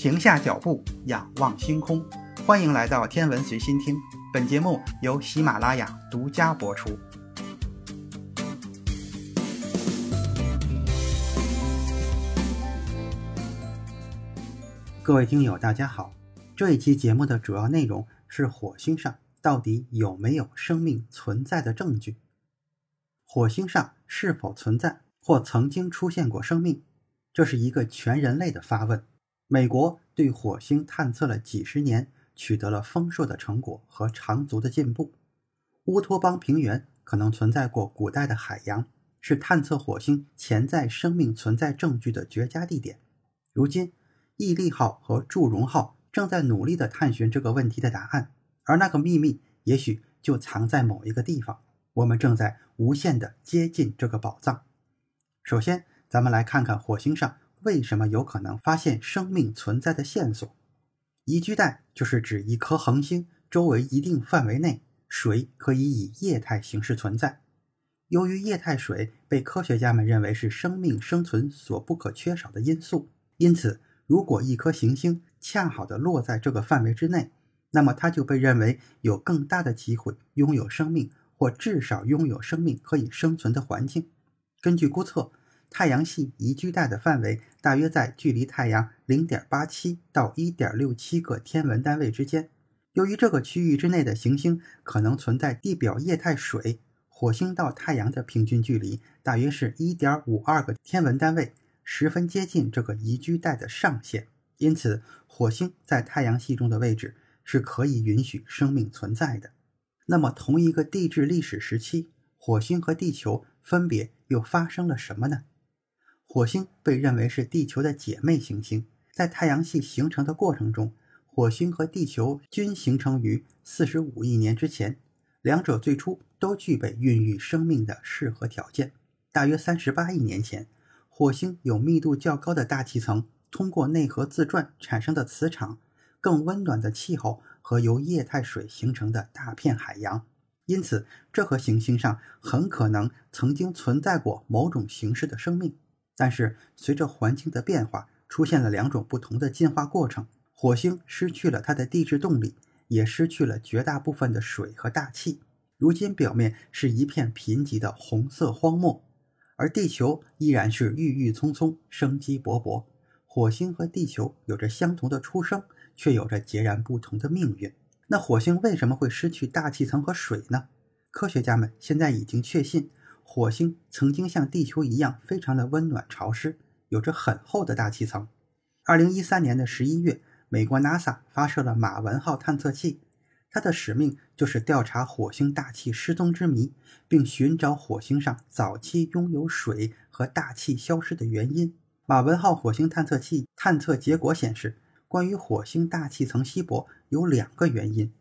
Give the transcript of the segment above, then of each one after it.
停下脚步，仰望星空。欢迎来到天文随心听，本节目由喜马拉雅独家播出。各位听友，大家好。这一期节目的主要内容是火星上到底有没有生命存在的证据？火星上是否存在或曾经出现过生命？这是一个全人类的发问。美国对火星探测了几十年，取得了丰硕的成果和长足的进步。乌托邦平原可能存在过古代的海洋，是探测火星潜在生命存在证据的绝佳地点。如今，毅力号和祝融号正在努力地探寻这个问题的答案，而那个秘密也许就藏在某一个地方。我们正在无限地接近这个宝藏。首先，咱们来看看火星上。为什么有可能发现生命存在的线索？宜居带就是指一颗恒星周围一定范围内，水可以以液态形式存在。由于液态水被科学家们认为是生命生存所不可缺少的因素，因此，如果一颗行星恰好的落在这个范围之内，那么它就被认为有更大的机会拥有生命，或至少拥有生命可以生存的环境。根据估测。太阳系宜居带的范围大约在距离太阳0.87到1.67个天文单位之间。由于这个区域之内的行星可能存在地表液态水，火星到太阳的平均距离大约是1.52个天文单位，十分接近这个宜居带的上限。因此，火星在太阳系中的位置是可以允许生命存在的。那么，同一个地质历史时期，火星和地球分别又发生了什么呢？火星被认为是地球的姐妹行星，在太阳系形成的过程中，火星和地球均形成于45亿年之前，两者最初都具备孕育生命的适合条件。大约38亿年前，火星有密度较高的大气层，通过内核自转产生的磁场，更温暖的气候和由液态水形成的大片海洋，因此这颗行星上很可能曾经存在过某种形式的生命。但是，随着环境的变化，出现了两种不同的进化过程。火星失去了它的地质动力，也失去了绝大部分的水和大气。如今，表面是一片贫瘠的红色荒漠，而地球依然是郁郁葱葱、生机勃勃。火星和地球有着相同的出生，却有着截然不同的命运。那火星为什么会失去大气层和水呢？科学家们现在已经确信。火星曾经像地球一样非常的温暖潮湿，有着很厚的大气层。二零一三年的十一月，美国 NASA 发射了马文号探测器，它的使命就是调查火星大气失踪之谜，并寻找火星上早期拥有水和大气消失的原因。马文号火星探测器探测结果显示，关于火星大气层稀薄有两个原因。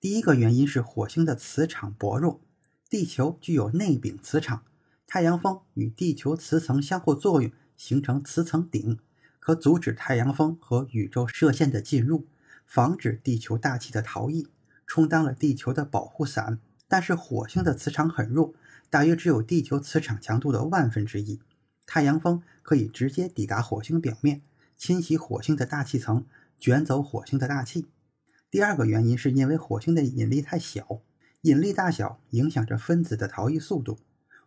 第一个原因是火星的磁场薄弱。地球具有内禀磁场，太阳风与地球磁层相互作用，形成磁层顶，可阻止太阳风和宇宙射线的进入，防止地球大气的逃逸，充当了地球的保护伞。但是火星的磁场很弱，大约只有地球磁场强度的万分之一，太阳风可以直接抵达火星表面，侵袭火星的大气层，卷走火星的大气。第二个原因是因为火星的引力太小。引力大小影响着分子的逃逸速度。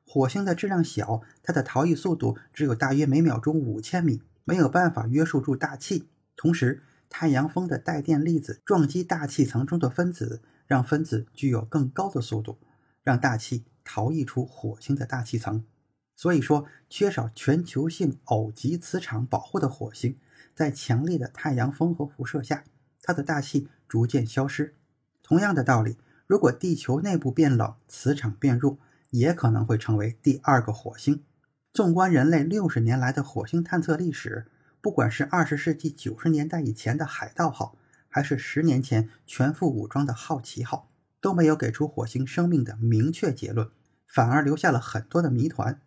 火星的质量小，它的逃逸速度只有大约每秒钟五千米，没有办法约束住大气。同时，太阳风的带电粒子撞击大气层中的分子，让分子具有更高的速度，让大气逃逸出火星的大气层。所以说，缺少全球性偶极磁场保护的火星，在强烈的太阳风和辐射下，它的大气逐渐消失。同样的道理。如果地球内部变冷，磁场变弱，也可能会成为第二个火星。纵观人类六十年来的火星探测历史，不管是二十世纪九十年代以前的海盗号，还是十年前全副武装的好奇号，都没有给出火星生命的明确结论，反而留下了很多的谜团。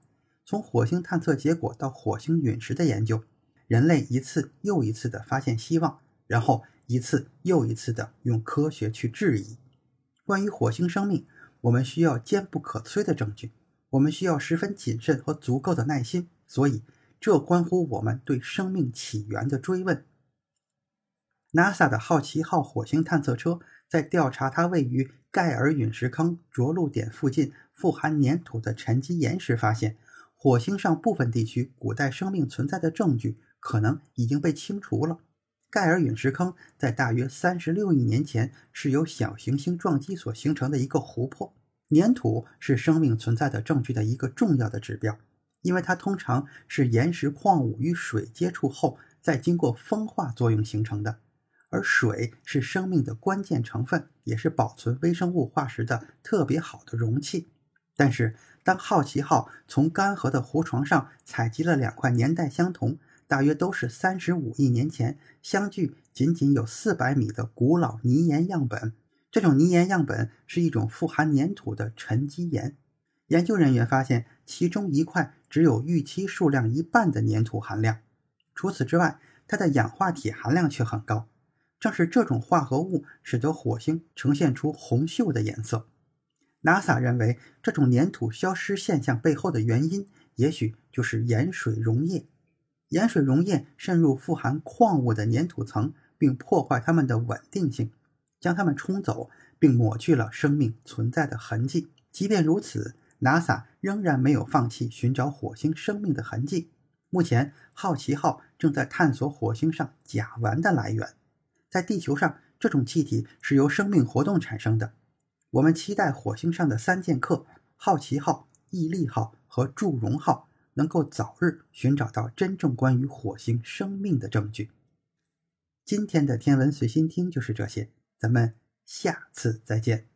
从火星探测结果到火星陨石的研究，人类一次又一次地发现希望，然后一次又一次地用科学去质疑。关于火星生命，我们需要坚不可摧的证据，我们需要十分谨慎和足够的耐心，所以这关乎我们对生命起源的追问。NASA 的好奇号火星探测车在调查它位于盖尔陨石坑着陆点附近富含粘土的沉积岩时，发现火星上部分地区古代生命存在的证据可能已经被清除了。盖尔陨石坑在大约三十六亿年前是由小行星撞击所形成的一个湖泊。粘土是生命存在的证据的一个重要的指标，因为它通常是岩石矿物与水接触后，再经过风化作用形成的。而水是生命的关键成分，也是保存微生物化石的特别好的容器。但是，当好奇号从干涸的湖床上采集了两块年代相同、大约都是三十五亿年前、相距仅仅有四百米的古老泥岩样本，这种泥岩样本是一种富含粘土的沉积岩。研究人员发现，其中一块只有预期数量一半的粘土含量。除此之外，它的氧化铁含量却很高。正是这种化合物使得火星呈现出红锈的颜色。NASA 认为，这种粘土消失现象背后的原因，也许就是盐水溶液。盐水溶液渗入富含矿物的粘土层，并破坏它们的稳定性，将它们冲走，并抹去了生命存在的痕迹。即便如此，NASA 仍然没有放弃寻找火星生命的痕迹。目前，好奇号正在探索火星上甲烷的来源。在地球上，这种气体是由生命活动产生的。我们期待火星上的三剑客——好奇号、毅力号和祝融号——能够早日寻找到真正关于火星生命的证据。今天的天文随心听就是这些，咱们下次再见。